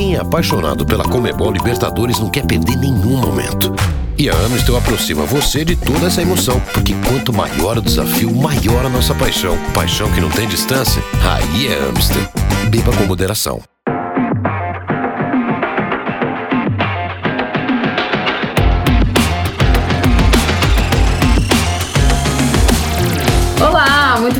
Quem é apaixonado pela Comebol Libertadores não quer perder nenhum momento. E a Amstel aproxima você de toda essa emoção, porque quanto maior o desafio, maior a nossa paixão. Paixão que não tem distância? Aí é Amstel. Beba com moderação.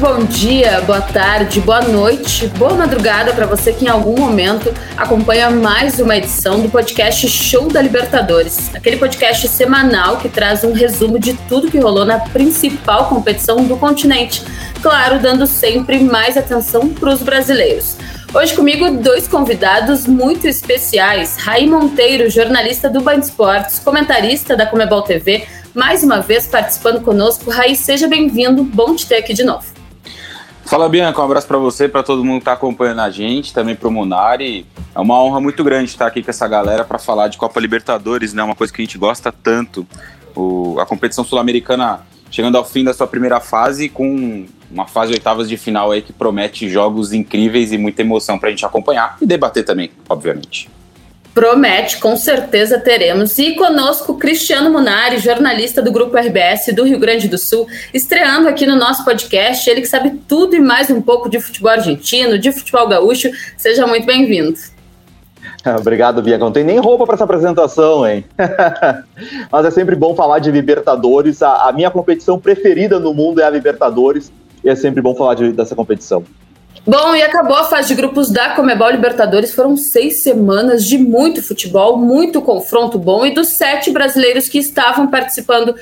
Muito bom dia, boa tarde, boa noite, boa madrugada para você que em algum momento acompanha mais uma edição do podcast Show da Libertadores, aquele podcast semanal que traz um resumo de tudo que rolou na principal competição do continente, claro, dando sempre mais atenção para os brasileiros. Hoje comigo dois convidados muito especiais, Raí Monteiro, jornalista do Band Esportes, comentarista da Comebol TV, mais uma vez participando conosco. Raí, seja bem-vindo, bom te ter aqui de novo. Fala, Bianca, um abraço para você, para todo mundo que está acompanhando a gente, também para o Munari. É uma honra muito grande estar aqui com essa galera para falar de Copa Libertadores, né? Uma coisa que a gente gosta tanto. O, a competição sul-americana chegando ao fim da sua primeira fase com uma fase oitavas de final aí que promete jogos incríveis e muita emoção para a gente acompanhar e debater também, obviamente. Promete, com certeza teremos. E conosco, Cristiano Munari, jornalista do Grupo RBS do Rio Grande do Sul, estreando aqui no nosso podcast. Ele que sabe tudo e mais um pouco de futebol argentino, de futebol gaúcho. Seja muito bem-vindo. Obrigado, Bia. Não tem nem roupa para essa apresentação, hein? Mas é sempre bom falar de Libertadores. A, a, minha competição preferida no mundo é a Libertadores. E é sempre bom falar de, dessa competição. Bom, e acabou a fase de grupos da Comebol Libertadores. Foram seis semanas de muito futebol, muito confronto bom. E dos sete brasileiros que estavam participando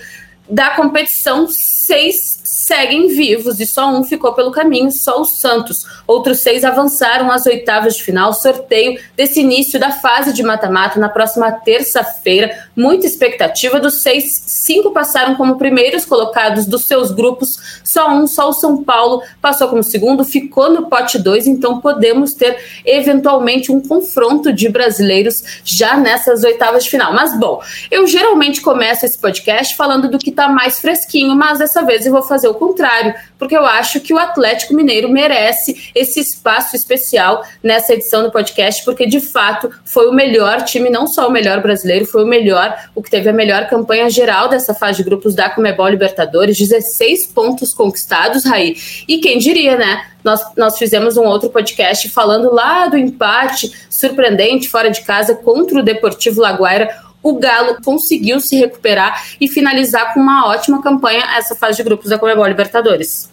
da competição, seis seguem vivos e só um ficou pelo caminho, só o Santos. Outros seis avançaram às oitavas de final, sorteio desse início da fase de mata-mata na próxima terça-feira. Muita expectativa dos seis, cinco passaram como primeiros colocados dos seus grupos, só um, só o São Paulo passou como segundo, ficou no pote 2, então podemos ter eventualmente um confronto de brasileiros já nessas oitavas de final. Mas bom, eu geralmente começo esse podcast falando do que está mais fresquinho, mas dessa vez eu vou fazer o contrário, porque eu acho que o Atlético Mineiro merece esse espaço especial nessa edição do podcast, porque de fato foi o melhor time, não só o melhor brasileiro, foi o melhor, o que teve a melhor campanha geral dessa fase de grupos da Comebol Libertadores, 16 pontos conquistados, Raí. E quem diria, né? Nós, nós fizemos um outro podcast falando lá do empate surpreendente fora de casa contra o Deportivo Laguaira o Galo conseguiu se recuperar e finalizar com uma ótima campanha essa fase de grupos da Comebol Libertadores.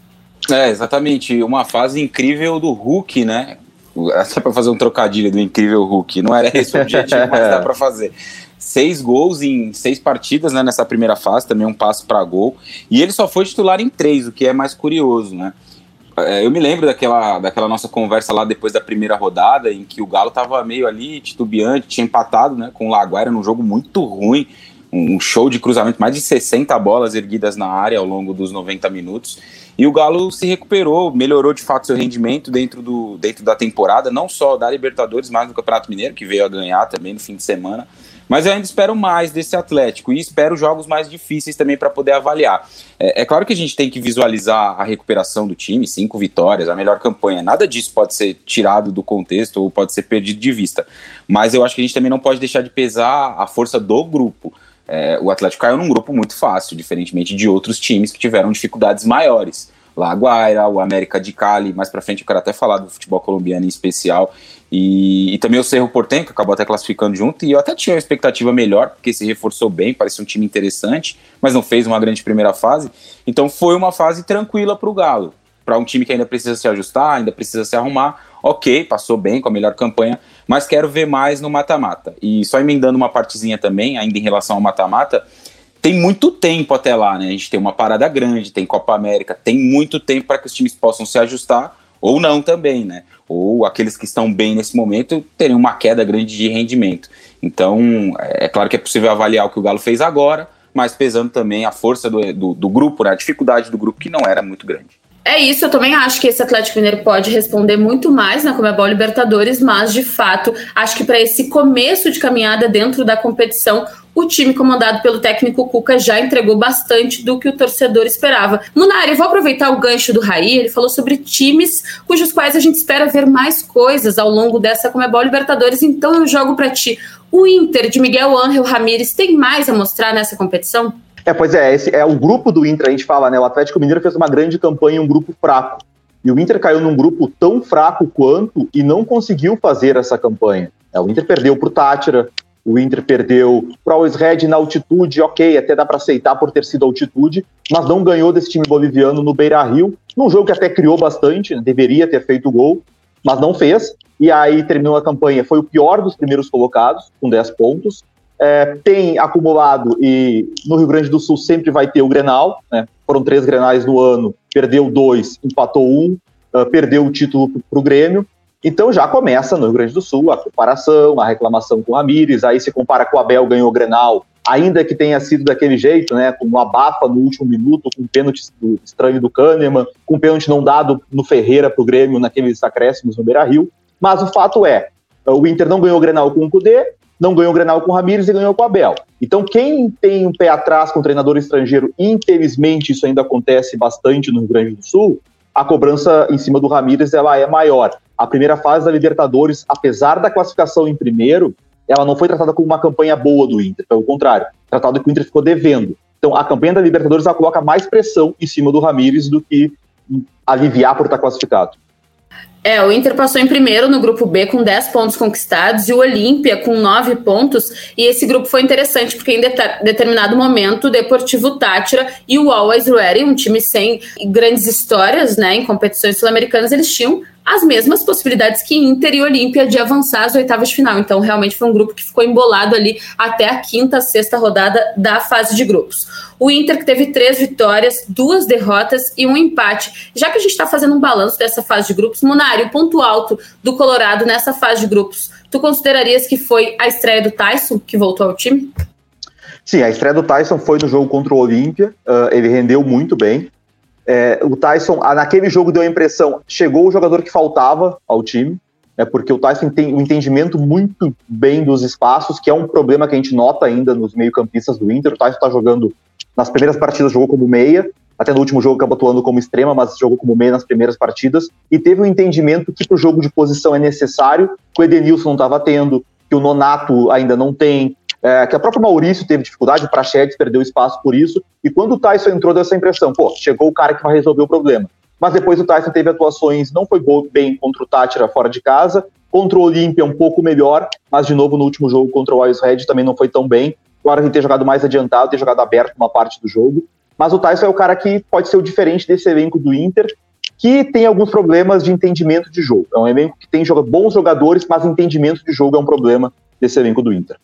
É, exatamente. Uma fase incrível do Hulk, né? Até para fazer um trocadilho do incrível Hulk. Não era esse o objetivo, mas dá para fazer. Seis gols em seis partidas né, nessa primeira fase, também um passo para gol. E ele só foi titular em três, o que é mais curioso, né? É, eu me lembro daquela, daquela nossa conversa lá depois da primeira rodada, em que o Galo estava meio ali titubeante, tinha empatado né, com o Laguaira num jogo muito ruim, um show de cruzamento, mais de 60 bolas erguidas na área ao longo dos 90 minutos. E o Galo se recuperou, melhorou de fato seu rendimento dentro, do, dentro da temporada, não só da Libertadores, mas do Campeonato Mineiro, que veio a ganhar também no fim de semana. Mas eu ainda espero mais desse Atlético e espero jogos mais difíceis também para poder avaliar. É, é, claro que a gente tem que visualizar a recuperação do time, cinco vitórias, a melhor campanha. Nada disso pode ser tirado do contexto ou pode ser perdido de vista. Mas eu acho que a gente também não pode deixar de pesar a força do grupo. É, o Atlético caiu num grupo muito fácil, diferentemente de outros times que tiveram dificuldades maiores. La Guaira, o América de Cali, mais para frente eu quero até falar do futebol colombiano em especial, e, e, também o Cerro Portenho, que acabou até classificando junto, e eu até tinha uma expectativa melhor, porque se reforçou bem, parecia um time interessante, mas não fez uma grande primeira fase. Então foi uma fase tranquila para o Galo. Para um time que ainda precisa se ajustar, ainda precisa se arrumar, ok, passou bem com a melhor campanha, mas quero ver mais no mata-mata. E só emendando uma partezinha também, ainda em relação ao mata-mata, tem muito tempo até lá, né? A gente tem uma parada grande, tem Copa América, tem muito tempo para que os times possam se ajustar ou não também, né? Ou aqueles que estão bem nesse momento terem uma queda grande de rendimento. Então, é, é claro que é possível avaliar o que o Galo fez agora, mas pesando também a força do, do, do grupo, né? a dificuldade do grupo que não era muito grande. É isso, eu também acho que esse Atlético Mineiro pode responder muito mais na Comebol Libertadores, mas de fato, acho que para esse começo de caminhada dentro da competição, o time comandado pelo técnico Cuca já entregou bastante do que o torcedor esperava. Munari, vou aproveitar o gancho do Raí, ele falou sobre times cujos quais a gente espera ver mais coisas ao longo dessa Comebol Libertadores, então eu jogo para ti. O Inter de Miguel Ángel Ramírez tem mais a mostrar nessa competição? É, pois é, esse é o grupo do Inter, a gente fala, né? O Atlético Mineiro fez uma grande campanha em um grupo fraco. E o Inter caiu num grupo tão fraco quanto e não conseguiu fazer essa campanha. É, o Inter perdeu para o Tátira, o Inter perdeu para o Always Red na altitude, ok, até dá para aceitar por ter sido altitude, mas não ganhou desse time boliviano no Beira Rio, num jogo que até criou bastante, né, deveria ter feito gol, mas não fez. E aí terminou a campanha, foi o pior dos primeiros colocados, com 10 pontos. É, tem acumulado, e no Rio Grande do Sul sempre vai ter o Grenal, né? foram três Grenais no ano, perdeu dois, empatou um, uh, perdeu o título para o Grêmio. Então já começa no Rio Grande do Sul a comparação, a reclamação com o Ramires, aí se compara com o Abel, ganhou o Grenal, ainda que tenha sido daquele jeito, né, com uma abafa no último minuto, com um pênalti estranho do Kahneman, com um pênalti não dado no Ferreira para o Grêmio naqueles acréscimos no Beira-Rio. Mas o fato é, o Inter não ganhou o Grenal com o Cudê, não ganhou o Grenal com o Ramires e ganhou com o Abel. Então, quem tem um pé atrás com o treinador estrangeiro, infelizmente isso ainda acontece bastante no Rio Grande do Sul, a cobrança em cima do Ramires ela é maior. A primeira fase da Libertadores, apesar da classificação em primeiro, ela não foi tratada como uma campanha boa do Inter, pelo contrário, tratado que o Inter ficou devendo. Então, a campanha da Libertadores ela coloca mais pressão em cima do Ramires do que aliviar por estar classificado. É, o Inter passou em primeiro no grupo B com 10 pontos conquistados e o Olímpia com 9 pontos. E esse grupo foi interessante porque em de determinado momento o Deportivo Tátira e o Always Ready, um time sem grandes histórias né, em competições sul-americanas, eles tinham as mesmas possibilidades que Inter e Olímpia de avançar às oitavas de final. Então, realmente foi um grupo que ficou embolado ali até a quinta, sexta rodada da fase de grupos. O Inter que teve três vitórias, duas derrotas e um empate. Já que a gente está fazendo um balanço dessa fase de grupos, Munari, o ponto alto do Colorado nessa fase de grupos, tu considerarias que foi a estreia do Tyson, que voltou ao time? Sim, a estreia do Tyson foi no jogo contra o Olímpia. Uh, ele rendeu muito bem. É, o Tyson, naquele jogo, deu a impressão, chegou o jogador que faltava ao time, é porque o Tyson tem um entendimento muito bem dos espaços, que é um problema que a gente nota ainda nos meio-campistas do Inter. O Tyson está jogando, nas primeiras partidas, jogou como meia, até no último jogo acabou atuando como extrema, mas jogou como meia nas primeiras partidas, e teve um entendimento que para o jogo de posição é necessário, que o Edenilson não estava tendo, que o Nonato ainda não tem, é, que a própria Maurício teve dificuldade, o Prachedes perdeu espaço por isso, e quando o Tyson entrou, deu essa impressão, pô, chegou o cara que vai resolver o problema. Mas depois o Tyson teve atuações, não foi bem contra o Tátira fora de casa, contra o Olímpia um pouco melhor, mas de novo no último jogo contra o Wise Red também não foi tão bem. Claro que ter jogado mais adiantado, ter jogado aberto uma parte do jogo, mas o Tyson é o cara que pode ser o diferente desse elenco do Inter, que tem alguns problemas de entendimento de jogo. É um elenco que tem bons jogadores, mas entendimento de jogo é um problema desse elenco do Inter.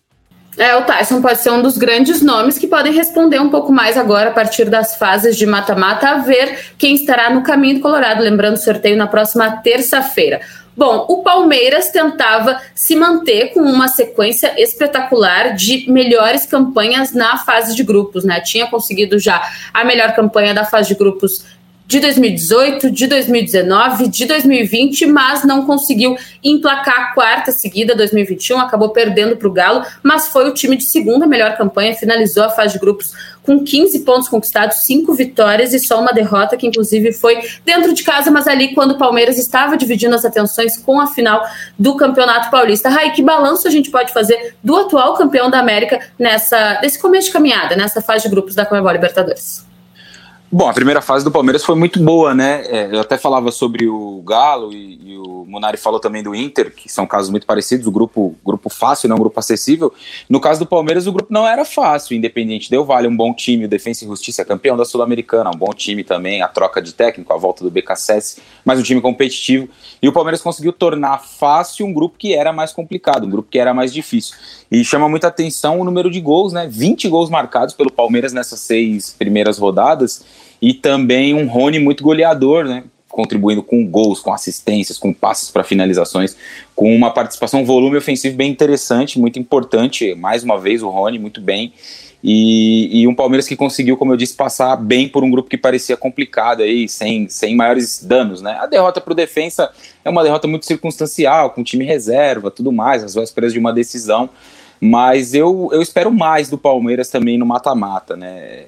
É, o Tyson pode ser um dos grandes nomes que podem responder um pouco mais agora a partir das fases de mata-mata, a ver quem estará no caminho do Colorado. Lembrando o sorteio na próxima terça-feira. Bom, o Palmeiras tentava se manter com uma sequência espetacular de melhores campanhas na fase de grupos, né? Tinha conseguido já a melhor campanha da fase de grupos de 2018, de 2019, de 2020, mas não conseguiu emplacar a quarta seguida, 2021, acabou perdendo para o Galo, mas foi o time de segunda melhor campanha, finalizou a fase de grupos com 15 pontos conquistados, 5 vitórias e só uma derrota, que inclusive foi dentro de casa, mas ali quando o Palmeiras estava dividindo as atenções com a final do Campeonato Paulista. Rai, que balanço a gente pode fazer do atual campeão da América nessa, nesse começo de caminhada, nessa fase de grupos da Comebol Libertadores? Bom, a primeira fase do Palmeiras foi muito boa, né? É, eu até falava sobre o Galo e, e, o Munari falou também do Inter, que são casos muito parecidos, o grupo, grupo fácil, não um grupo acessível. No caso do Palmeiras, o grupo não era fácil, independente. Deu vale um bom time, o Defensa e Justiça, campeão da Sul-Americana, um bom time também, a troca de técnico, a volta do BKSS, mas um time competitivo. E o Palmeiras conseguiu tornar fácil um grupo que era mais complicado, um grupo que era mais difícil. E chama muita atenção o número de gols, né? 20 gols marcados pelo Palmeiras nessas seis primeiras rodadas e também um Rony muito goleador, né? Contribuindo com gols, com assistências, com passes para finalizações, com uma participação, um volume ofensivo bem interessante, muito importante. Mais uma vez, o Rony, muito bem. E, e, um Palmeiras que conseguiu, como eu disse, passar bem por um grupo que parecia complicado aí, sem, sem maiores danos, né? A derrota para o defensa é uma derrota muito circunstancial, com time reserva, tudo mais, às vésperas de uma decisão. Mas eu, eu espero mais do Palmeiras também no mata-mata, né?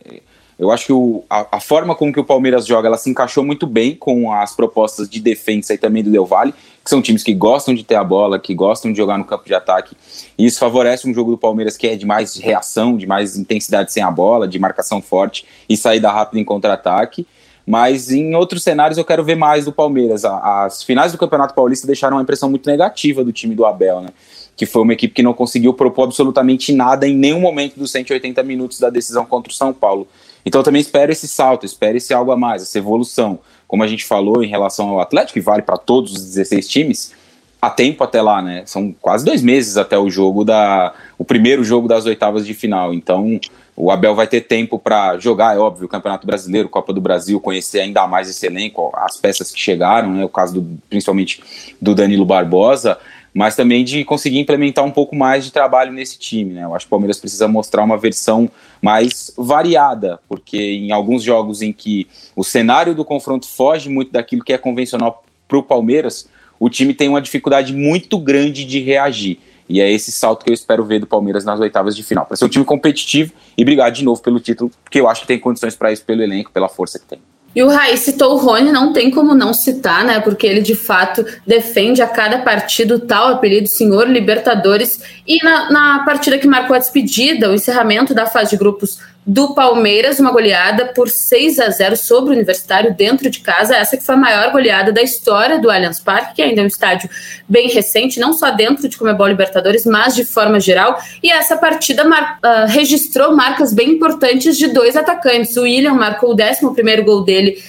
Eu acho que o, a, a, forma como que o Palmeiras joga, ela se encaixou muito bem com as propostas de defesa e também do Del Valle, que são times que gostam de ter a bola, que gostam de jogar no campo de ataque. E isso favorece um jogo do Palmeiras que é de mais reação, de mais intensidade sem a bola, de marcação forte e saída rápida em contra-ataque. Mas em outros cenários eu quero ver mais do Palmeiras. As finais do Campeonato Paulista deixaram uma impressão muito negativa do time do Abel, né? Que foi uma equipe que não conseguiu propor absolutamente nada em nenhum momento dos 180 minutos da decisão contra o São Paulo. Então eu também espero esse salto, espero esse algo a mais, essa evolução. Como a gente falou em relação ao Atlético, que vale para todos os 16 times, há tempo até lá, né? São quase dois meses até o jogo da. o primeiro jogo das oitavas de final. Então o Abel vai ter tempo para jogar, é óbvio, o Campeonato Brasileiro, Copa do Brasil, conhecer ainda mais esse elenco, as peças que chegaram, né? O caso do, principalmente do Danilo Barbosa mas também de conseguir implementar um pouco mais de trabalho nesse time. Né? Eu acho que o Palmeiras precisa mostrar uma versão mais variada, porque em alguns jogos em que o cenário do confronto foge muito daquilo que é convencional para o Palmeiras, o time tem uma dificuldade muito grande de reagir. E é esse salto que eu espero ver do Palmeiras nas oitavas de final. Para ser um time competitivo e brigar de novo pelo título, porque eu acho que tem condições para isso pelo elenco, pela força que tem. E o Raí citou o Rony, não tem como não citar, né? Porque ele de fato defende a cada partido tal apelido Senhor Libertadores. E na, na partida que marcou a despedida, o encerramento da fase de grupos do Palmeiras, uma goleada por 6 a 0 sobre o Universitário dentro de casa. Essa que foi a maior goleada da história do Allianz Parque, que ainda é um estádio bem recente, não só dentro de Comebol Libertadores, mas de forma geral. E essa partida mar uh, registrou marcas bem importantes de dois atacantes. O William marcou o 11 gol dele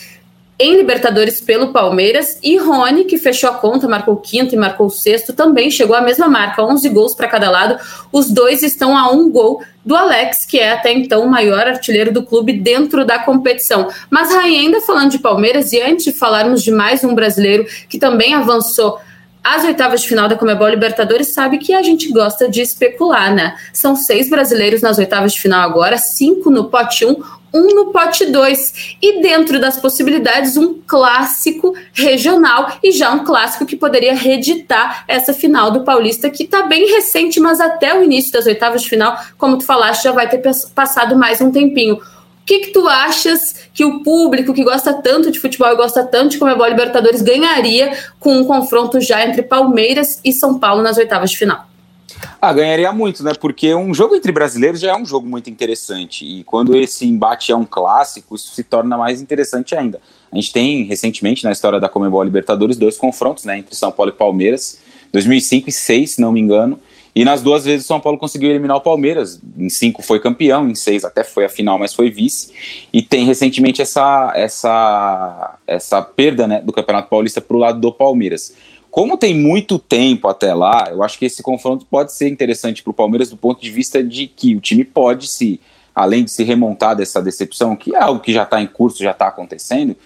em Libertadores pelo Palmeiras e Rony, que fechou a conta, marcou quinto e marcou sexto, também chegou à mesma marca, 11 gols para cada lado. Os dois estão a um gol do Alex, que é até então o maior artilheiro do clube dentro da competição. Mas ainda falando de Palmeiras, e antes de falarmos de mais um brasileiro que também avançou às oitavas de final da Comebol Libertadores, sabe que a gente gosta de especular, né? São seis brasileiros nas oitavas de final agora, cinco no pote 1, um, um no pote 2. E dentro das possibilidades, um clássico regional e já um clássico que poderia reeditar essa final do Paulista, que está bem recente, mas até o início das oitavas de final, como tu falaste, já vai ter passado mais um tempinho. O que, que tu achas que o público que gosta tanto de futebol e gosta tanto de Comebol Libertadores ganharia com um confronto já entre Palmeiras e São Paulo nas oitavas de final? Ah, ganharia muito, né? Porque um jogo entre brasileiros já é um jogo muito interessante. E quando esse embate é um clássico, isso se torna mais interessante ainda. A gente tem, recentemente, na história da Comebol Libertadores, dois confrontos, né? Entre São Paulo e Palmeiras, 2005 e 2006, se não me engano. E nas duas vezes o São Paulo conseguiu eliminar o Palmeiras. Em cinco foi campeão, em seis até foi a final, mas foi vice. E tem recentemente essa, essa, essa perda né, do Campeonato Paulista para o lado do Palmeiras. Como tem muito tempo até lá, eu acho que esse confronto pode ser interessante para o Palmeiras do ponto de vista de que o time pode se, além de se remontar dessa decepção, que é algo que já está em curso, já está acontecendo,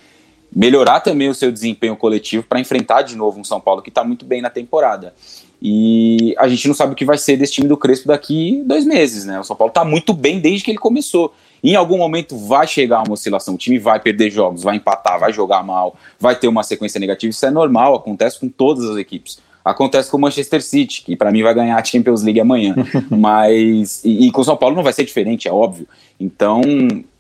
melhorar também o seu desempenho coletivo para enfrentar de novo um São Paulo que está muito bem na temporada. E a gente não sabe o que vai ser desse time do Crespo daqui dois meses, né? O São Paulo está muito bem desde que ele começou. Em algum momento vai chegar uma oscilação, o time vai perder jogos, vai empatar, vai jogar mal, vai ter uma sequência negativa, isso é normal, acontece com todas as equipes. Acontece com o Manchester City, que para mim vai ganhar a Champions League amanhã. Mas. E, e com o São Paulo não vai ser diferente, é óbvio. Então,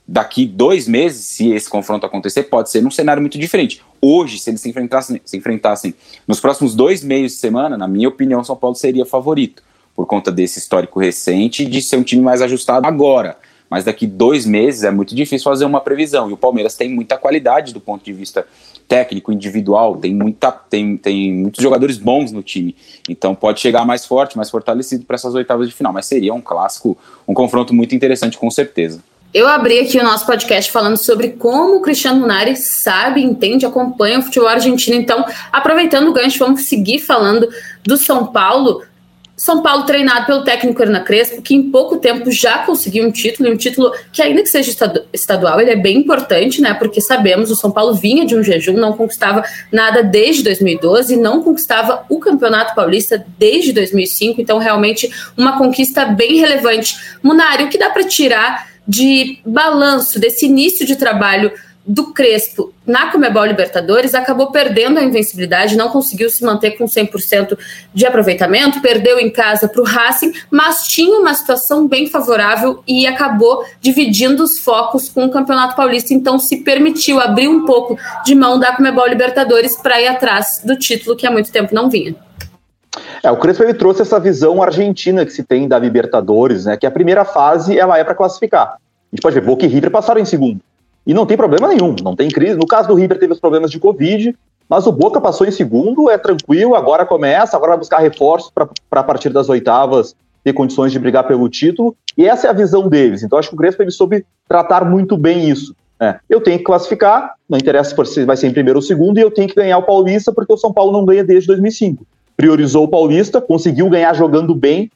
daqui dois meses, se esse confronto acontecer, pode ser num cenário muito diferente. Hoje, se eles se enfrentassem, se enfrentassem nos próximos dois meios de semana, na minha opinião, São Paulo seria favorito, por conta desse histórico recente de ser um time mais ajustado agora mas daqui dois meses é muito difícil fazer uma previsão. E o Palmeiras tem muita qualidade do ponto de vista técnico, individual, tem, muita, tem, tem muitos jogadores bons no time. Então pode chegar mais forte, mais fortalecido para essas oitavas de final. Mas seria um clássico, um confronto muito interessante, com certeza. Eu abri aqui o nosso podcast falando sobre como o Cristiano Munari sabe, entende, acompanha o futebol argentino. Então, aproveitando o gancho, vamos seguir falando do São Paulo. São Paulo treinado pelo técnico Hernan Crespo, que em pouco tempo já conseguiu um título, e um título que ainda que seja estadual, ele é bem importante, né? Porque sabemos, o São Paulo vinha de um jejum, não conquistava nada desde 2012, não conquistava o Campeonato Paulista desde 2005, então realmente uma conquista bem relevante. Munari, o que dá para tirar de balanço desse início de trabalho do Crespo na Comebol Libertadores acabou perdendo a invencibilidade, não conseguiu se manter com 100% de aproveitamento, perdeu em casa para o Racing, mas tinha uma situação bem favorável e acabou dividindo os focos com o Campeonato Paulista, então se permitiu abrir um pouco de mão da Comebol Libertadores para ir atrás do título que há muito tempo não vinha. É, o Crespo ele trouxe essa visão argentina que se tem da Libertadores, né? Que a primeira fase ela é para classificar. A gente pode ver, Boca e River passaram em segundo. E não tem problema nenhum, não tem crise. No caso do River teve os problemas de Covid, mas o Boca passou em segundo, é tranquilo, agora começa, agora vai buscar reforços para a partir das oitavas ter condições de brigar pelo título. E essa é a visão deles. Então acho que o Crespo ele soube tratar muito bem isso. É, eu tenho que classificar, não interessa se vai ser em primeiro ou segundo, e eu tenho que ganhar o Paulista, porque o São Paulo não ganha desde 2005 priorizou o Paulista, conseguiu ganhar jogando bem,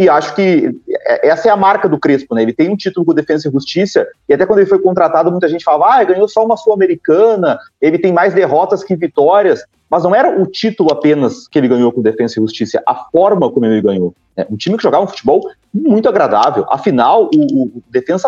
e acho que é, essa é a marca do Crespo, né? Ele tem um título com Defesa e Justiça, e até quando ele foi contratado, muita gente falava, ah, ganhou só uma Sul-Americana, ele tem mais derrotas que vitórias, mas não era o título apenas que ele ganhou com Defesa e Justiça, a forma como ele ganhou. Né? Um time que jogava um futebol muito agradável. Afinal, o, o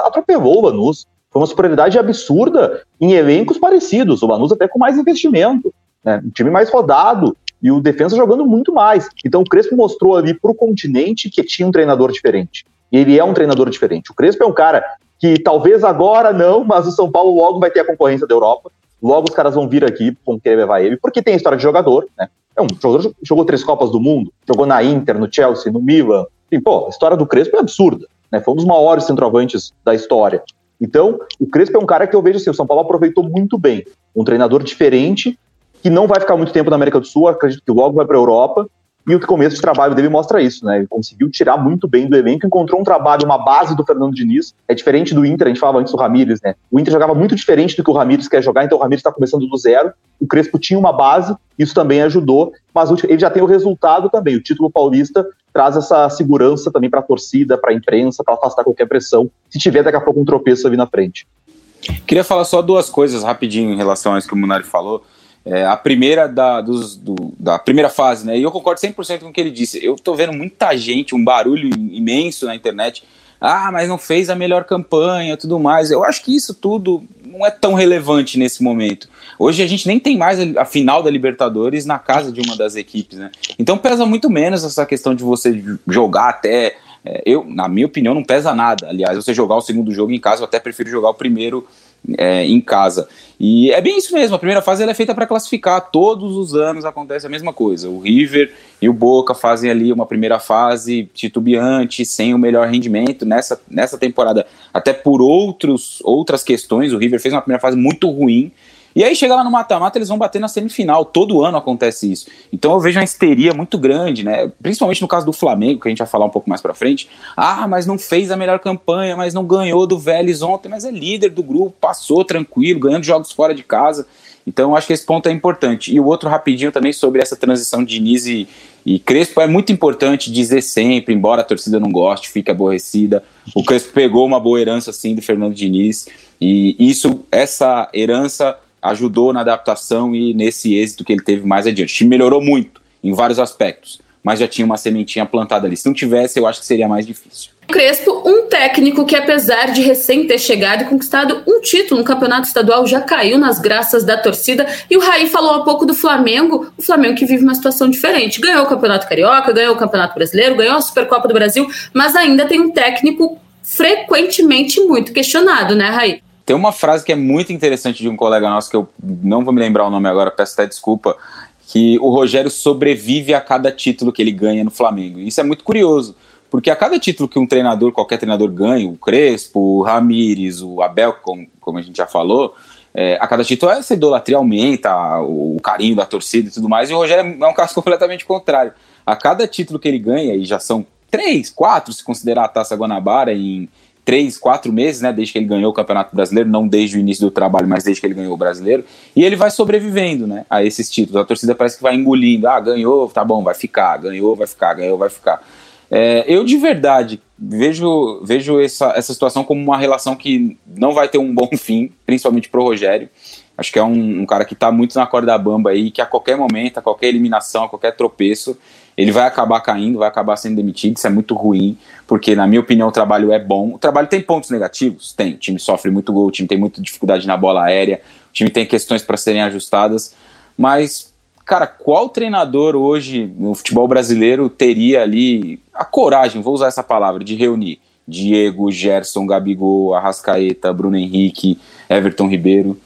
atropelou o Lanús. Foi uma superioridade absurda em elencos parecidos. O Lanús até com mais investimento. Né? Um time mais rodado, e o defesa jogando muito mais. Então o Crespo mostrou ali para o continente que tinha um treinador diferente. E ele é um treinador diferente. O Crespo é um cara que talvez agora não, mas o São Paulo logo vai ter a concorrência da Europa. Logo os caras vão vir aqui, vão querer levar ele, porque tem história de jogador, né? É um jogador jogou três Copas do Mundo, jogou na Inter, no Chelsea, no Milan. Enfim, pô, a história do Crespo é absurda, né? Foi um dos maiores centroavantes da história. Então, o Crespo é um cara que eu vejo assim, o São Paulo aproveitou muito bem. Um treinador diferente que não vai ficar muito tempo na América do Sul, acredito que logo vai para a Europa. E o começo de trabalho dele mostra isso, né? Ele conseguiu tirar muito bem do elenco, encontrou um trabalho, uma base do Fernando Diniz. É diferente do Inter, a gente falava antes do Ramires, né? O Inter jogava muito diferente do que o Ramires quer jogar, então o Ramires está começando do zero. O Crespo tinha uma base, isso também ajudou, mas ele já tem o resultado também. O título paulista traz essa segurança também para a torcida, para a imprensa, para afastar qualquer pressão, se tiver daqui a pouco um tropeço ali na frente. Queria falar só duas coisas rapidinho em relação a isso que o Munari falou. É, a primeira da, dos, do, da primeira fase, né? E eu concordo 100% com o que ele disse. Eu tô vendo muita gente, um barulho imenso na internet. Ah, mas não fez a melhor campanha, tudo mais. Eu acho que isso tudo não é tão relevante nesse momento. Hoje a gente nem tem mais a final da Libertadores na casa de uma das equipes, né? Então pesa muito menos essa questão de você jogar até é, eu, na minha opinião, não pesa nada. Aliás, você jogar o segundo jogo em casa, eu até prefiro jogar o primeiro é, em casa. E é bem isso mesmo, a primeira fase é feita para classificar, todos os anos acontece a mesma coisa. O River e o Boca fazem ali uma primeira fase titubeante, sem o melhor rendimento nessa, nessa temporada, até por outros, outras questões. O River fez uma primeira fase muito ruim e aí chega lá no mata-mata, eles vão bater na semifinal. Todo ano acontece isso. Então eu vejo uma histeria muito grande, né? Principalmente no caso do Flamengo, que a gente vai falar um pouco mais pra frente. Ah, mas não fez a melhor campanha, mas não ganhou do Vélez ontem, mas é líder do grupo, passou tranquilo, ganhando jogos fora de casa. Então eu acho que esse ponto é importante. E o outro rapidinho também sobre essa transição de Diniz e, e Crespo é muito importante dizer sempre, embora a torcida não goste, fique aborrecida. O Crespo pegou uma boa herança assim do Fernando Diniz e isso, essa herança ajudou na adaptação e nesse êxito que ele teve mais adiante. O time melhorou muito em vários aspectos, mas já tinha uma sementinha plantada ali. Se não tivesse, eu acho que seria mais difícil. Crespo, um técnico que, apesar de recém ter chegado e conquistado um título no campeonato estadual, já caiu nas graças da torcida. E o Raí falou há pouco do Flamengo, o Flamengo que vive uma situação diferente. Ganhou o Campeonato Carioca, ganhou o Campeonato Brasileiro, ganhou a Supercopa do Brasil, mas ainda tem um técnico frequentemente muito questionado, né, Raí? Tem uma frase que é muito interessante de um colega nosso, que eu não vou me lembrar o nome agora, peço até desculpa, que o Rogério sobrevive a cada título que ele ganha no Flamengo. Isso é muito curioso, porque a cada título que um treinador, qualquer treinador ganha, o Crespo, o Ramires, o Abel, como, como a gente já falou, é, a cada título essa idolatria aumenta, o, o carinho da torcida e tudo mais, e o Rogério é um caso completamente contrário. A cada título que ele ganha, e já são três, quatro, se considerar a Taça Guanabara em três, quatro meses, né, desde que ele ganhou o Campeonato Brasileiro, não desde o início do trabalho, mas desde que ele ganhou o Brasileiro, e ele vai sobrevivendo, né, a esses títulos. A torcida parece que vai engolindo, ah, ganhou, tá bom, vai ficar, ganhou, vai ficar, ganhou, vai ficar. É, eu de verdade vejo, vejo essa, essa situação como uma relação que não vai ter um bom fim, principalmente pro Rogério. Acho que é um, um cara que está muito na corda bamba aí, que a qualquer momento, a qualquer eliminação, a qualquer tropeço, ele vai acabar caindo, vai acabar sendo demitido, isso é muito ruim, porque na minha opinião o trabalho é bom. O trabalho tem pontos negativos? Tem. O time sofre muito gol, o time tem muita dificuldade na bola aérea, o time tem questões para serem ajustadas, mas, cara, qual treinador hoje no futebol brasileiro teria ali a coragem, vou usar essa palavra, de reunir Diego, Gerson, Gabigol, Arrascaeta, Bruno Henrique, Everton Ribeiro?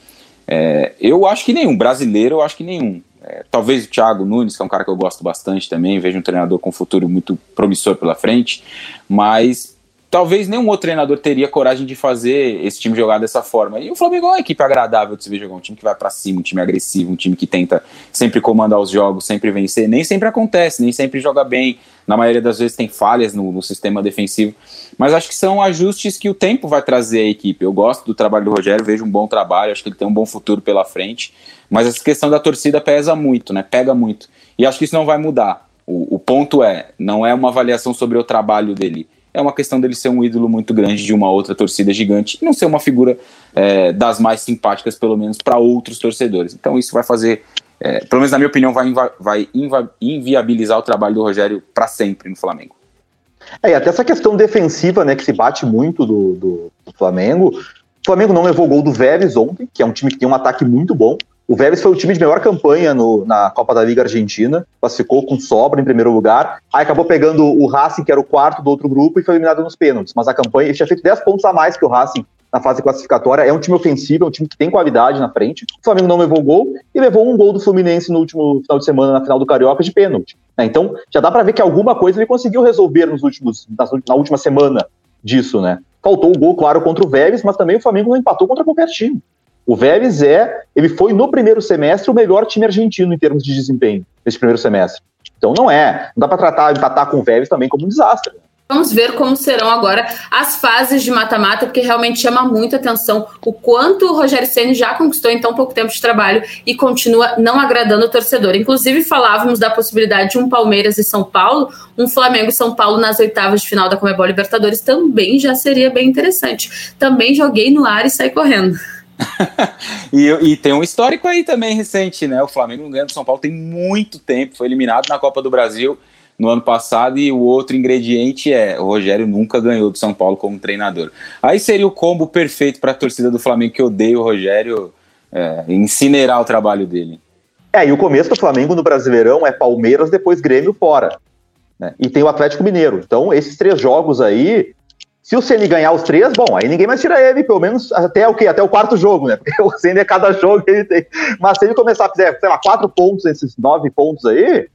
É, eu acho que nenhum. Brasileiro, eu acho que nenhum. É, talvez o Thiago Nunes, que é um cara que eu gosto bastante também, vejo um treinador com um futuro muito promissor pela frente, mas talvez nenhum outro treinador teria coragem de fazer esse time jogar dessa forma. E o Flamengo é uma equipe agradável de se ver jogar, um time que vai para cima, um time agressivo, um time que tenta sempre comandar os jogos, sempre vencer. Nem sempre acontece, nem sempre joga bem. Na maioria das vezes tem falhas no, no sistema defensivo. Mas acho que são ajustes que o tempo vai trazer à equipe. Eu gosto do trabalho do Rogério, vejo um bom trabalho, acho que ele tem um bom futuro pela frente. Mas essa questão da torcida pesa muito, né? Pega muito. E acho que isso não vai mudar. O, o ponto é, não é uma avaliação sobre o trabalho dele é uma questão dele ser um ídolo muito grande de uma outra torcida gigante e não ser uma figura é, das mais simpáticas, pelo menos para outros torcedores. Então isso vai fazer, é, pelo menos na minha opinião, vai, vai inviabilizar o trabalho do Rogério para sempre no Flamengo. É, e até essa questão defensiva, né, que se bate muito do, do, do Flamengo. O Flamengo não levou gol do Vélez ontem, que é um time que tem um ataque muito bom. O Vélez foi o time de melhor campanha no, na Copa da Liga Argentina, classificou com sobra em primeiro lugar. Aí acabou pegando o Racing, que era o quarto do outro grupo, e foi eliminado nos pênaltis. Mas a campanha, ele tinha feito 10 pontos a mais que o Racing na fase classificatória. É um time ofensivo, é um time que tem qualidade na frente. O Flamengo não levou gol e levou um gol do Fluminense no último final de semana, na final do Carioca, de pênalti. É, então, já dá para ver que alguma coisa ele conseguiu resolver nos últimos, na última semana disso, né? Faltou o gol, claro, contra o Vélez, mas também o Flamengo não empatou contra qualquer time. O Vélez é, ele foi no primeiro semestre o melhor time argentino em termos de desempenho nesse primeiro semestre. Então não é, não dá para tratar empatar com o Vélez também como um desastre. Vamos ver como serão agora as fases de mata-mata, porque realmente chama muita atenção o quanto o Rogério Ceni já conquistou em tão pouco tempo de trabalho e continua não agradando o torcedor. Inclusive, falávamos da possibilidade de um Palmeiras e São Paulo, um Flamengo e São Paulo nas oitavas de final da Comebol Libertadores também já seria bem interessante. Também joguei no ar e saí correndo. e, e, tem um histórico aí também recente, né? O Flamengo não ganha do São Paulo tem muito tempo, foi eliminado na Copa do Brasil no ano passado e o outro ingrediente é o Rogério nunca ganhou do São Paulo como treinador. Aí seria o combo perfeito para a torcida do Flamengo que odeia o Rogério é, incinerar o trabalho dele. É, e o começo do Flamengo no Brasileirão é Palmeiras, depois Grêmio fora. Né? E tem o Atlético Mineiro. Então, esses três jogos aí se o Ceni ganhar os três, bom, aí ninguém mais tira ele, pelo menos até o quê? Até o quarto jogo, né? Porque o Ceni é cada jogo que ele tem. Mas se ele começar a fazer, sei lá, quatro pontos, esses nove pontos aí,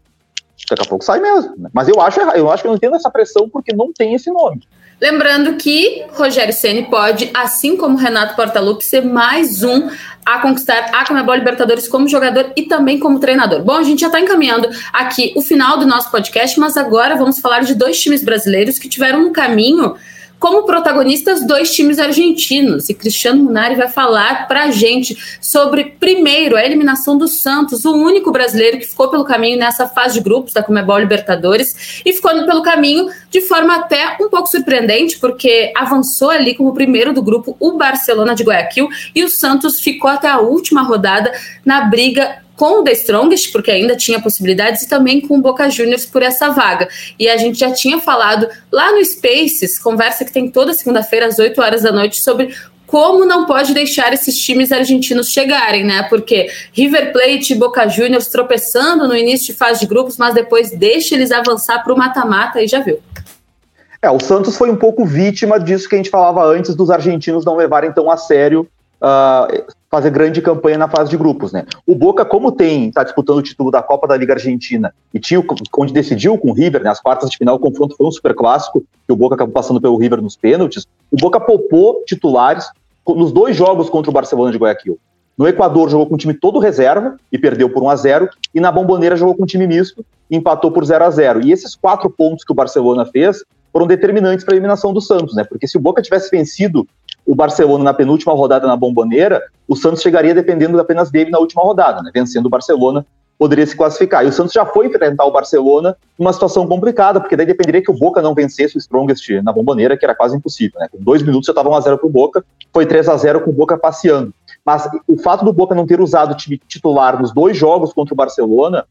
daqui a pouco sai mesmo. Né? Mas eu acho, eu acho que eu não entendo essa pressão porque não tem esse nome. Lembrando que Rogério Ceni pode, assim como Renato Portaluppi, ser mais um a conquistar a Comebol Libertadores como jogador e também como treinador. Bom, a gente já está encaminhando aqui o final do nosso podcast, mas agora vamos falar de dois times brasileiros que tiveram um caminho como protagonistas dois times argentinos. E Cristiano Munari vai falar para a gente sobre, primeiro, a eliminação do Santos, o único brasileiro que ficou pelo caminho nessa fase de grupos da Comebol Libertadores e ficou pelo caminho de forma até um pouco surpreendente, porque avançou ali como primeiro do grupo o Barcelona de Guayaquil e o Santos ficou até a última rodada na briga com o The Strongest, porque ainda tinha possibilidades, e também com o Boca Juniors por essa vaga. E a gente já tinha falado lá no Spaces, conversa que tem toda segunda-feira às 8 horas da noite, sobre como não pode deixar esses times argentinos chegarem, né? Porque River Plate e Boca Juniors tropeçando no início de fase de grupos, mas depois deixa eles avançar para o mata-mata e já viu. É, o Santos foi um pouco vítima disso que a gente falava antes dos argentinos não levarem tão a sério uh, fazer grande campanha na fase de grupos, né? O Boca, como tem, está disputando o título da Copa da Liga Argentina e tinha onde decidiu com o River, né? As quartas de final, o confronto foi um super clássico, que o Boca acabou passando pelo River nos pênaltis. O Boca poupou titulares nos dois jogos contra o Barcelona de Guayaquil. No Equador jogou com um time todo reserva e perdeu por 1 a 0 e na Bomboneira jogou com um time misto e empatou por 0 a 0. E esses quatro pontos que o Barcelona fez foram determinantes para a eliminação do Santos, né? Porque se o Boca tivesse vencido o Barcelona na penúltima rodada na Bomboneira, o Santos chegaria dependendo apenas dele na última rodada, né? Vencendo o Barcelona, poderia se classificar. E o Santos já foi enfrentar o Barcelona numa situação complicada, porque daí dependeria que o Boca não vencesse o Strongest na Bomboneira, que era quase impossível, né? Com dois minutos já estava 1x0 pro Boca, foi 3 a 0 com o Boca passeando. Mas o fato do Boca não ter usado o time titular nos dois jogos contra o Barcelona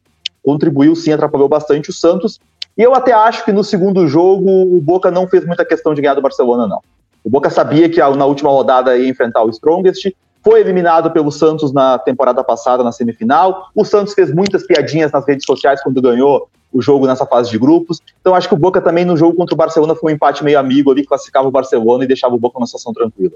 contribuiu sim, atrapalhou bastante o Santos. E eu até acho que no segundo jogo o Boca não fez muita questão de ganhar do Barcelona, não. O Boca sabia que na última rodada ia enfrentar o Strongest, foi eliminado pelo Santos na temporada passada, na semifinal. O Santos fez muitas piadinhas nas redes sociais quando ganhou o jogo nessa fase de grupos. Então acho que o Boca também no jogo contra o Barcelona foi um empate meio amigo ali, classificava o Barcelona e deixava o Boca numa situação tranquila.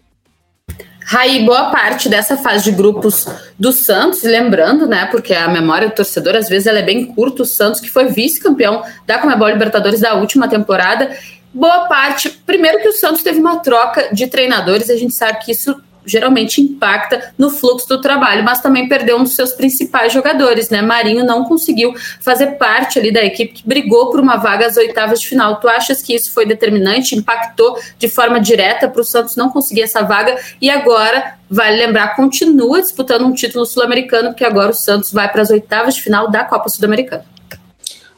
Raí, boa parte dessa fase de grupos do Santos, lembrando, né, porque a memória do torcedor às vezes ela é bem curta, o Santos que foi vice-campeão da Comebol Libertadores da última temporada, boa parte, primeiro que o Santos teve uma troca de treinadores, a gente sabe que isso geralmente impacta no fluxo do trabalho, mas também perdeu um dos seus principais jogadores, né? Marinho não conseguiu fazer parte ali da equipe que brigou por uma vaga às oitavas de final. Tu achas que isso foi determinante, impactou de forma direta para o Santos não conseguir essa vaga e agora, vale lembrar, continua disputando um título sul-americano, porque agora o Santos vai para as oitavas de final da Copa Sul-Americana.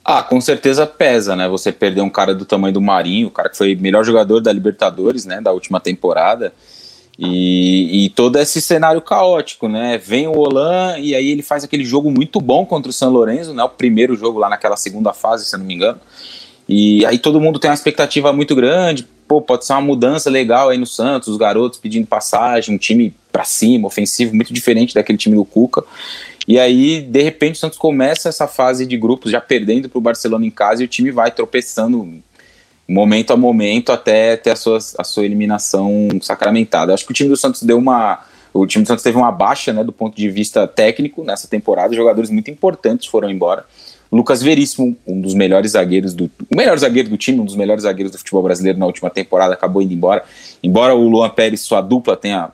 Ah, com certeza pesa, né? Você perder um cara do tamanho do Marinho, o cara que foi melhor jogador da Libertadores, né, da última temporada. E, e, todo esse cenário caótico, né? Vem o Olan e aí ele faz aquele jogo muito bom contra o São Lourenço, né? O primeiro jogo lá naquela segunda fase, se eu não me engano. E aí todo mundo tem uma expectativa muito grande. Pô, pode ser uma mudança legal aí no Santos, os garotos pedindo passagem, um time para cima, ofensivo, muito diferente daquele time do Cuca. E aí, de repente, o Santos começa essa fase de grupos já perdendo para o Barcelona em casa e o time vai tropeçando momento a momento até ter a sua, a sua eliminação sacramentada. Acho que o time do Santos deu uma. O time do Santos teve uma baixa né, do ponto de vista técnico nessa temporada. Jogadores muito importantes foram embora. Lucas Veríssimo, um dos melhores zagueiros do. O melhor zagueiro do time, um dos melhores zagueiros do futebol brasileiro na última temporada, acabou indo embora. Embora o Luan Pérez, sua dupla, tenha,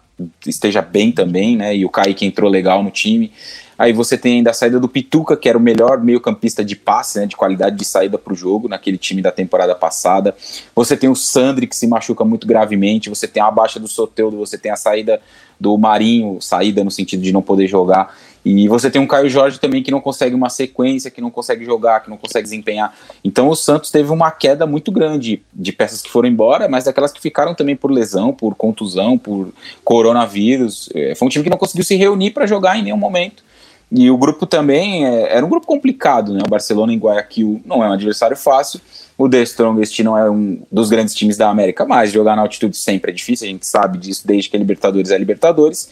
esteja bem também, né? E o Kaique entrou legal no time. Aí você tem ainda a saída do Pituca, que era o melhor meio-campista de passe, né, de qualidade de saída para o jogo, naquele time da temporada passada. Você tem o Sandri, que se machuca muito gravemente. Você tem a baixa do Soteudo, você tem a saída do Marinho, saída no sentido de não poder jogar. E você tem um Caio Jorge também que não consegue uma sequência, que não consegue jogar, que não consegue desempenhar. Então o Santos teve uma queda muito grande de peças que foram embora, mas daquelas que ficaram também por lesão, por contusão, por coronavírus. É, foi um time que não conseguiu se reunir para jogar em nenhum momento. E o grupo também é, era um grupo complicado, né? O Barcelona em Guayaquil não é um adversário fácil. O The Strongest não é um dos grandes times da América, mas jogar na altitude sempre é difícil, a gente sabe disso desde que a Libertadores é Libertadores.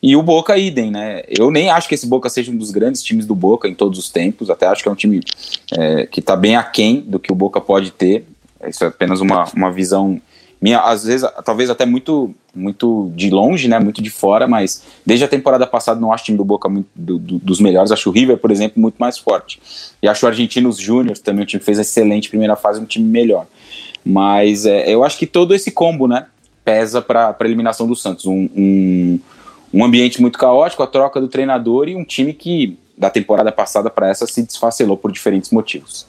E o Boca idem, né? Eu nem acho que esse Boca seja um dos grandes times do Boca em todos os tempos, até acho que é um time é, que está bem aquém do que o Boca pode ter. Isso é apenas uma, uma visão minha, às vezes, talvez até muito muito de longe, né, muito de fora, mas desde a temporada passada não acho o time do Boca muito do, do, dos melhores, acho o River, por exemplo, muito mais forte. E acho o Argentinos Júnior também, o time fez excelente primeira fase, um time melhor. Mas é, eu acho que todo esse combo, né, pesa para a eliminação do Santos. Um, um, um ambiente muito caótico, a troca do treinador e um time que da temporada passada para essa se desfacelou por diferentes motivos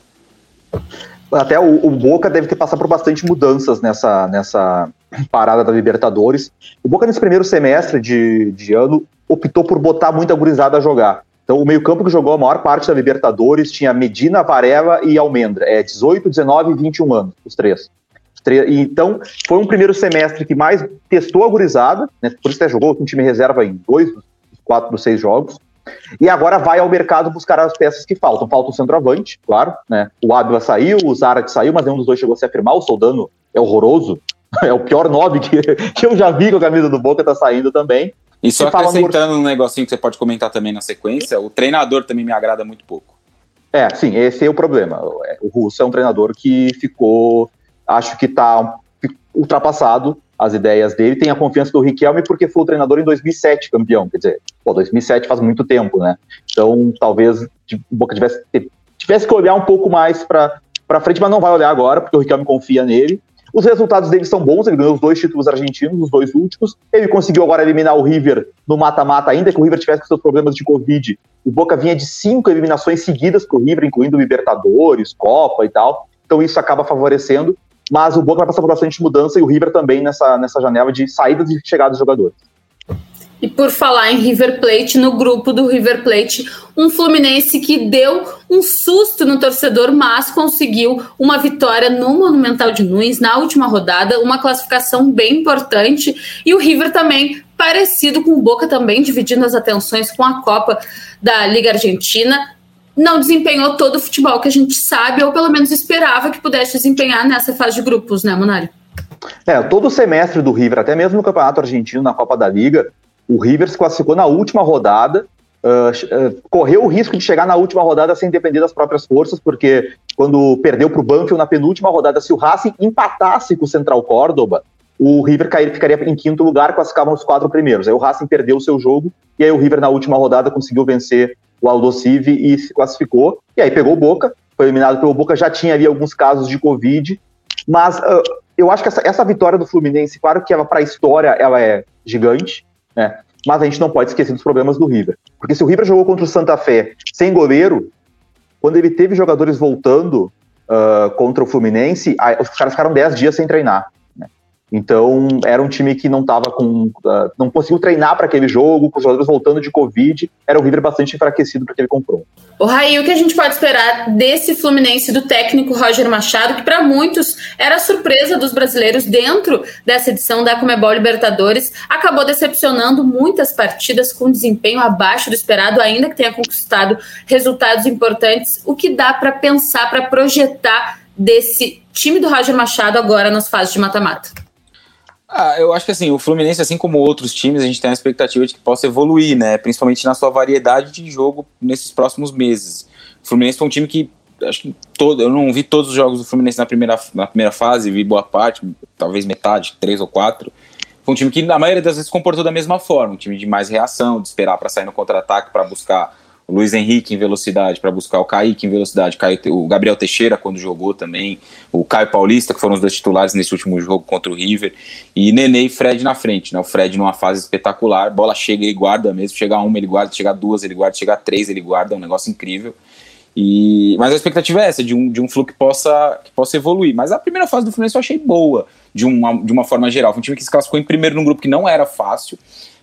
até o, o, Boca deve ter passado por bastante mudanças nessa, nessa parada da Libertadores. O Boca, nesse primeiro semestre de, de ano, optou por botar muita gurizada a jogar. Então, o meio-campo que jogou a maior parte da Libertadores tinha Medina, Varela e Almendra. É 18, 19 e 21 anos, os três. Então, foi um primeiro semestre que mais testou a gurizada, né? por isso até jogou com um time reserva em dois quatro dos seis jogos. E agora vai ao mercado buscar as peças que faltam. Falta o centroavante, claro, né? O Ávila saiu, o Zarat saiu, mas nenhum dos dois chegou a se afirmar. O Soldano é horroroso. É o pior nome que, que eu já vi com a camisa do Boca, tá saindo também. E só acrescentando no... um negocinho que você pode comentar também na sequência, o treinador também me agrada muito pouco. É, sim, esse é o problema. O Russo é um treinador que ficou, acho que tá ultrapassado as ideias dele, tem a confiança do Riquelme porque foi o treinador em 2007 campeão, quer dizer, pô, 2007 faz muito tempo, né? Então, talvez o Boca tivesse, tivesse que olhar um pouco mais para frente, mas não vai olhar agora, porque o Riquelme confia nele. Os resultados dele são bons, ele ganhou os dois títulos argentinos, os dois últimos. Ele conseguiu agora eliminar o River no mata-mata, ainda que o River tivesse com seus problemas de Covid. O Boca vinha de cinco eliminações seguidas para o River, incluindo Libertadores, Copa e tal. Então isso acaba favorecendo mas o Boca vai passar por bastante mudança e o River também nessa, nessa janela de saídas e chegadas de jogadores. E por falar em River Plate, no grupo do River Plate, um Fluminense que deu um susto no torcedor, mas conseguiu uma vitória no Monumental de Nunes na última rodada, uma classificação bem importante. E o River também parecido com o Boca também dividindo as atenções com a Copa da Liga Argentina não desempenhou todo o futebol que a gente sabe, ou pelo menos esperava que pudesse desempenhar nessa fase de grupos, né, Monari? É, todo o semestre do River, até mesmo no Campeonato Argentino, na Copa da Liga, o River se classificou na última rodada, uh, uh, correu o risco de chegar na última rodada sem depender das próprias forças, porque quando perdeu para o Banfield na penúltima rodada, se o Racing empatasse com o Central Córdoba, o River cair, ficaria em quinto lugar, classificavam os quatro primeiros. Aí o Racing perdeu o seu jogo, e aí o River na última rodada conseguiu vencer o Aldosive e se classificou. E aí pegou o Boca, foi eliminado pelo Boca, já tinha ali alguns casos de Covid, mas uh, eu acho que essa, essa, vitória do Fluminense, claro que ela para a história ela é gigante, né? Mas a gente não pode esquecer dos problemas do River. Porque se o River jogou contra o Santa Fé sem goleiro, quando ele teve jogadores voltando uh, contra o Fluminense, aí, os caras ficaram 10 dias sem treinar. Então, era um time que não estava com. Uh, não conseguiu treinar para aquele jogo, com os jogadores voltando de Covid. Era o River bastante enfraquecido para aquele confronto. O Raí, o que a gente pode esperar desse Fluminense do técnico Roger Machado, que para muitos era a surpresa dos brasileiros dentro dessa edição da Comebol Libertadores, acabou decepcionando muitas partidas com desempenho abaixo do esperado, ainda que tenha conquistado resultados importantes. O que dá para pensar, para projetar desse time do Roger Machado agora nas fases de mata-mata? Ah, eu acho que assim, o Fluminense, assim como outros times, a gente tem a expectativa de que possa evoluir, né? Principalmente na sua variedade de jogo nesses próximos meses. O Fluminense foi um time que acho que todo, eu não vi todos os jogos do Fluminense na primeira, na primeira fase, vi boa parte, talvez metade, três ou quatro. Foi um time que na maioria das vezes comportou da mesma forma, um time de mais reação, de esperar para sair no contra-ataque, para buscar o Luiz Henrique em velocidade para buscar o Kaique em velocidade, o Gabriel Teixeira quando jogou também, o Caio Paulista, que foram os dois titulares nesse último jogo contra o River, e Nenê e Fred na frente, né? O Fred numa fase espetacular, bola chega, ele guarda mesmo, chega uma, ele guarda, chega duas, ele guarda, chega três, ele guarda, é um negócio incrível. E, mas a expectativa é essa, de um, de um fluxo que possa, que possa evoluir. Mas a primeira fase do Fluminense eu achei boa, de uma, de uma forma geral. Foi um time que se classificou em primeiro num grupo que não era fácil.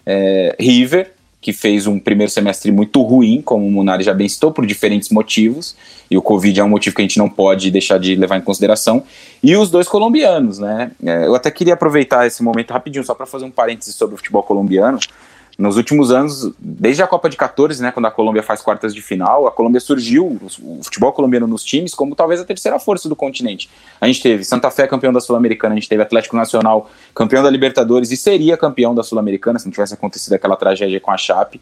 É, River, que fez um primeiro semestre muito ruim, como o Munari já bem citou, por diferentes motivos, e o Covid é um motivo que a gente não pode deixar de levar em consideração, e os dois colombianos, né? É, eu até queria aproveitar esse momento rapidinho, só para fazer um parênteses sobre o futebol colombiano, nos últimos anos, desde a Copa de 14, né, quando a Colômbia faz quartas de final, a Colômbia surgiu, o futebol colombiano nos times, como talvez a terceira força do continente. A gente teve Santa Fé campeão da Sul-Americana, a gente teve Atlético Nacional campeão da Libertadores e seria campeão da Sul-Americana se não tivesse acontecido aquela tragédia com a Chape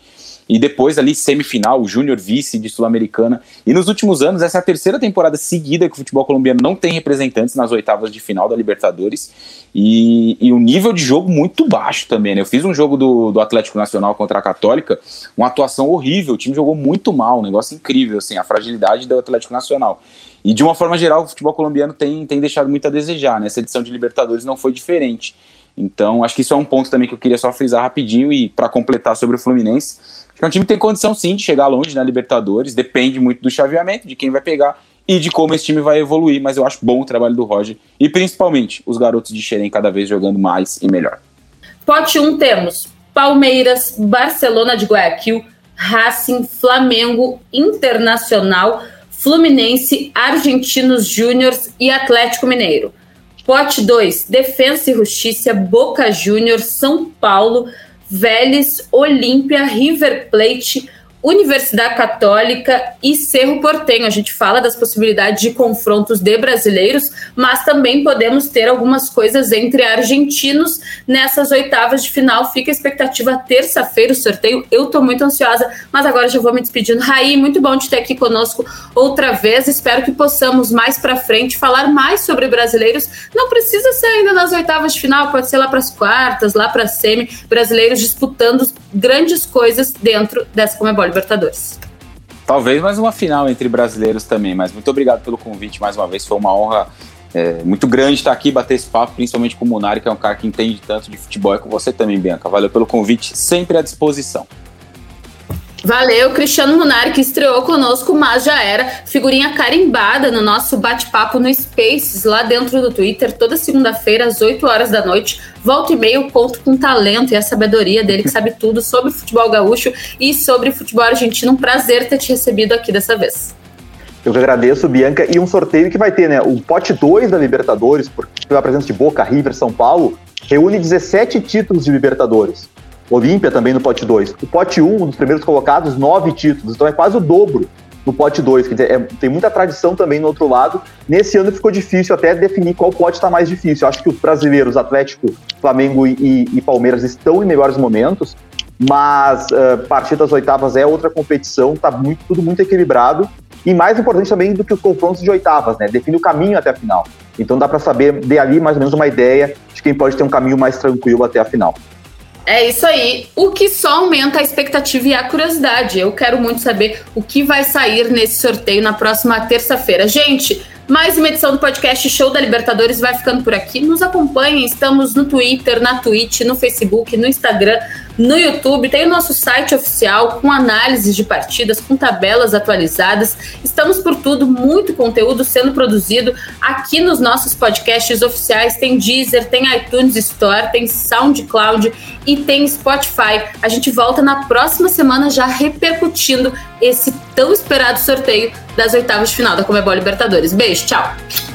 e depois ali semifinal, o Júnior vice de Sul-Americana. E nos últimos anos, essa é a terceira temporada seguida que o futebol colombiano não tem representantes nas oitavas de final da Libertadores. E, e um nível de jogo muito baixo também, né? Eu fiz um jogo do, do Atlético Nacional contra a Católica, uma atuação horrível, o time jogou muito mal, um negócio incrível, assim, a fragilidade do Atlético Nacional. E de uma forma geral, o futebol colombiano tem, tem deixado muito a desejar, né? Essa edição de Libertadores não foi diferente. Então, acho que isso é um ponto também que eu queria só frisar rapidinho e para completar sobre o Fluminense. Acho que é um time que tem condição sim de chegar longe na Libertadores, depende muito do chaveamento, de quem vai pegar e de como esse time vai evoluir, mas eu acho bom o trabalho do Roger e principalmente os garotos de Xerém cada vez jogando mais e melhor. Pote 1 temos Palmeiras, Barcelona de Guayaquil, Racing, Flamengo, Internacional, Fluminense, Argentinos Júniors e Atlético Mineiro. Pote 2, Defensa e Justiça, Boca Juniors, São Paulo, Vélez, Olímpia, River Plate, Universidade Católica e Cerro Portenho. A gente fala das possibilidades de confrontos de brasileiros, mas também podemos ter algumas coisas entre argentinos nessas oitavas de final. Fica a expectativa terça-feira o sorteio. Eu estou muito ansiosa, mas agora já vou me despedindo. Raí, muito bom te ter aqui conosco outra vez. Espero que possamos mais para frente falar mais sobre brasileiros. Não precisa ser ainda nas oitavas de final, pode ser lá para as quartas, lá para a semi. Brasileiros disputando grandes coisas dentro dessa Comebol Libertadores. Talvez mais uma final entre brasileiros também, mas muito obrigado pelo convite mais uma vez. Foi uma honra é, muito grande estar aqui, bater esse papo, principalmente com o Munari, que é um cara que entende tanto de futebol, e com você também, Bianca. Valeu pelo convite, sempre à disposição. Valeu, Cristiano Munari, que estreou conosco, mas já era figurinha carimbada no nosso bate-papo no Spaces, lá dentro do Twitter, toda segunda-feira, às 8 horas da noite. Volta e meio, conto com o talento e a sabedoria dele, que sabe tudo sobre futebol gaúcho e sobre futebol argentino. Um prazer ter te recebido aqui dessa vez. Eu que agradeço, Bianca. E um sorteio que vai ter, né? O pote 2 da Libertadores, porque pela presença de Boca, River, São Paulo, reúne 17 títulos de Libertadores. Olímpia também no pote 2. O pote 1, um, um dos primeiros colocados, nove títulos. Então é quase o dobro no pote 2. Quer dizer, é, tem muita tradição também no outro lado. Nesse ano ficou difícil até definir qual pote está mais difícil. Eu acho que os brasileiros, Atlético, Flamengo e, e, Palmeiras, estão em melhores momentos, mas uh, partir das oitavas é outra competição, tá muito, tudo muito equilibrado. E mais importante também do que os confrontos de oitavas, né? Define o caminho até a final. Então dá para saber, de ali mais ou menos uma ideia de quem pode ter um caminho mais tranquilo até a final. É isso aí, o que só aumenta a expectativa e a curiosidade. Eu quero muito saber o que vai sair nesse sorteio na próxima terça-feira. Gente, mais uma edição do podcast Show da Libertadores vai ficando por aqui. Nos acompanhem, estamos no Twitter, na Twitch, no Facebook, no Instagram, no YouTube. Tem o nosso site oficial com análises de partidas, com tabelas atualizadas. Estamos por tudo, muito conteúdo sendo produzido aqui nos nossos podcasts oficiais. Tem Deezer, tem iTunes Store, tem SoundCloud e tem Spotify. A gente volta na próxima semana já repercutindo esse tão esperado sorteio das oitavas de final da Comebol Libertadores. Beijo, tchau!